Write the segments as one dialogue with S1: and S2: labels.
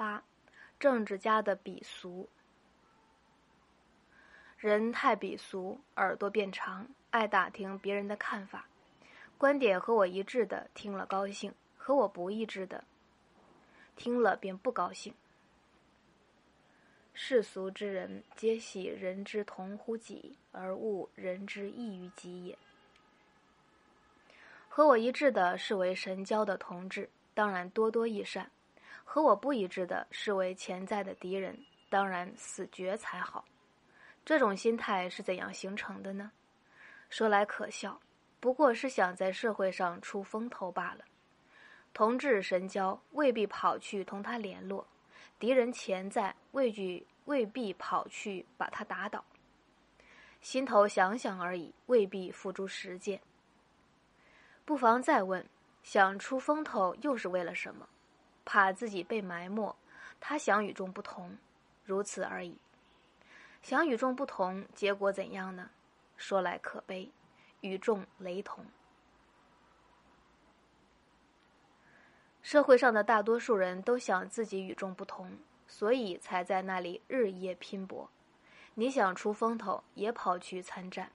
S1: 八，政治家的鄙俗。人太鄙俗，耳朵变长，爱打听别人的看法，观点和我一致的听了高兴，和我不一致的听了便不高兴。世俗之人，皆喜人之同乎己，而恶人之异于己也。和我一致的视为神交的同志，当然多多益善；和我不一致的视为潜在的敌人，当然死绝才好。这种心态是怎样形成的呢？说来可笑，不过是想在社会上出风头罢了。同志神交，未必跑去同他联络；敌人潜在，畏惧未必跑去把他打倒。心头想想而已，未必付诸实践。不妨再问：想出风头又是为了什么？怕自己被埋没，他想与众不同，如此而已。想与众不同，结果怎样呢？说来可悲，与众雷同。社会上的大多数人都想自己与众不同，所以才在那里日夜拼搏。你想出风头，也跑去参战，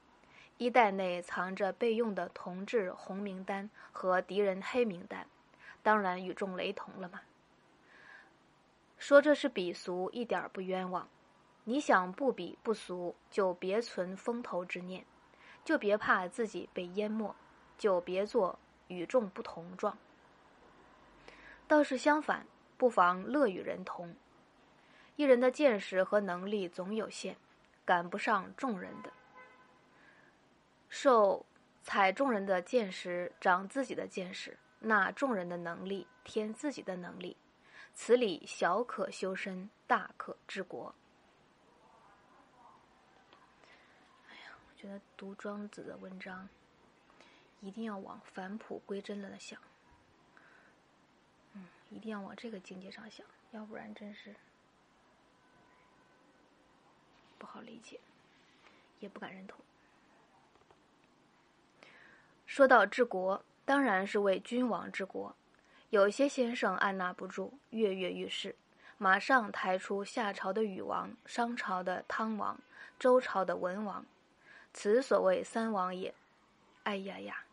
S1: 衣袋内藏着备用的同志红名单和敌人黑名单，当然与众雷同了嘛。说这是鄙俗，一点不冤枉。你想不比不俗，就别存风头之念，就别怕自己被淹没，就别做与众不同状。倒是相反，不妨乐与人同。一人的见识和能力总有限，赶不上众人的。受采众人的见识，长自己的见识；纳众人的能力，添自己的能力。此理小可修身，大可治国。哎呀，我觉得读庄子的文章，一定要往返璞归真了想，嗯，一定要往这个境界上想，要不然真是不好理解，也不敢认同。说到治国，当然是为君王治国。有些先生按捺不住，跃跃欲试，马上抬出夏朝的禹王、商朝的汤王、周朝的文王。此所谓三王也。哎呀呀，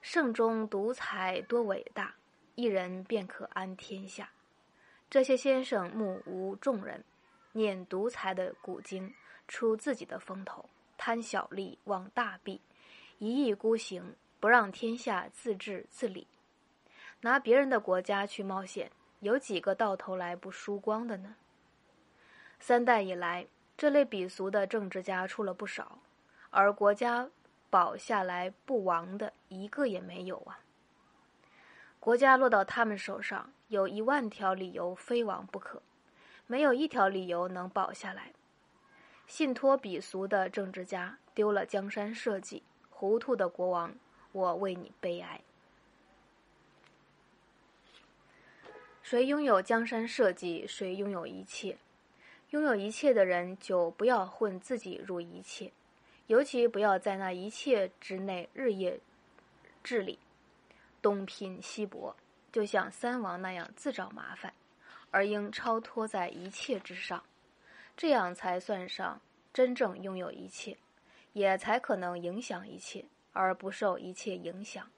S1: 圣中独裁多伟大，一人便可安天下。这些先生目无众人，念独裁的古经，出自己的风头，贪小利忘大弊，一意孤行，不让天下自治自理。拿别人的国家去冒险，有几个到头来不输光的呢？三代以来，这类鄙俗的政治家出了不少。而国家保下来不亡的一个也没有啊！国家落到他们手上，有一万条理由非亡不可，没有一条理由能保下来。信托鄙俗的政治家丢了江山社稷，糊涂的国王，我为你悲哀。谁拥有江山社稷，谁拥有一切。拥有一切的人，就不要混自己入一切。尤其不要在那一切之内日夜治理，东拼西搏，就像三王那样自找麻烦，而应超脱在一切之上，这样才算上真正拥有一切，也才可能影响一切，而不受一切影响。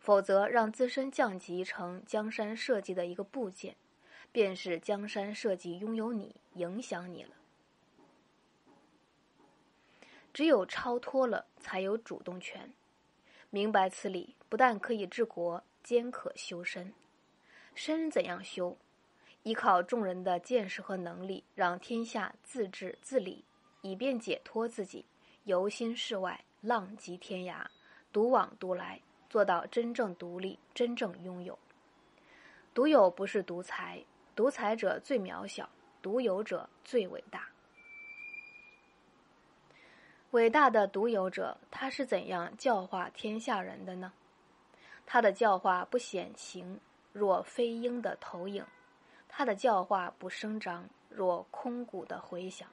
S1: 否则，让自身降级成江山社稷的一个部件，便是江山社稷拥有你，影响你了。只有超脱了，才有主动权。明白此理，不但可以治国，兼可修身。身怎样修？依靠众人的见识和能力，让天下自治自理，以便解脱自己，游心世外，浪迹天涯，独往独来，做到真正独立，真正拥有。独有不是独裁，独裁者最渺小，独有者最伟大。伟大的独有者，他是怎样教化天下人的呢？他的教化不显形，若飞鹰的投影；他的教化不声张，若空谷的回响。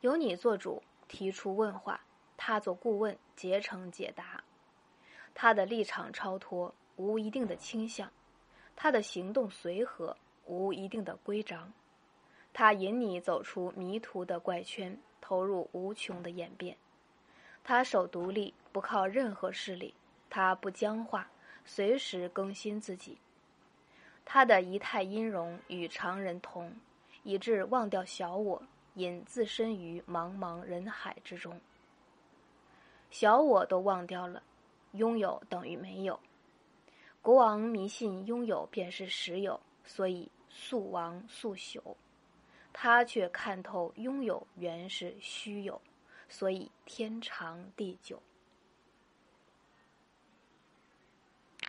S1: 由你做主，提出问话；他做顾问，竭诚解答。他的立场超脱，无一定的倾向；他的行动随和，无一定的规章。他引你走出迷途的怪圈，投入无穷的演变。他守独立，不靠任何势力；他不僵化，随时更新自己。他的仪态音容与常人同，以致忘掉小我，隐自身于茫茫人海之中。小我都忘掉了，拥有等于没有。国王迷信拥有便是实有，所以速亡速朽。他却看透拥有原是虚有，所以天长地久。